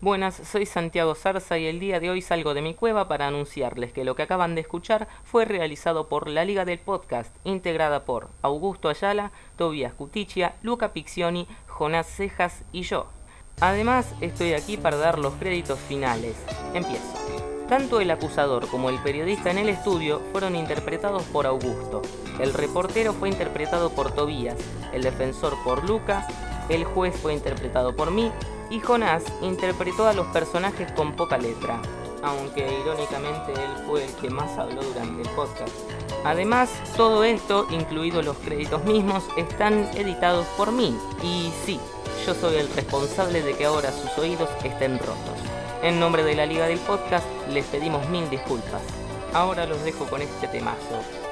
Buenas, soy Santiago Zarza y el día de hoy salgo de mi cueva para anunciarles que lo que acaban de escuchar fue realizado por la Liga del Podcast, integrada por Augusto Ayala, Tobias Cuticia, Luca Piccioni, Jonás Cejas y yo. Además, estoy aquí para dar los créditos finales. Empiezo. Tanto el acusador como el periodista en el estudio fueron interpretados por Augusto. El reportero fue interpretado por Tobías, el defensor por Luca, el juez fue interpretado por mí y Jonás interpretó a los personajes con poca letra, aunque irónicamente él fue el que más habló durante el podcast. Además, todo esto, incluidos los créditos mismos, están editados por mí, y sí, yo soy el responsable de que ahora sus oídos estén rotos. En nombre de la Liga del Podcast, les pedimos mil disculpas. Ahora los dejo con este temazo.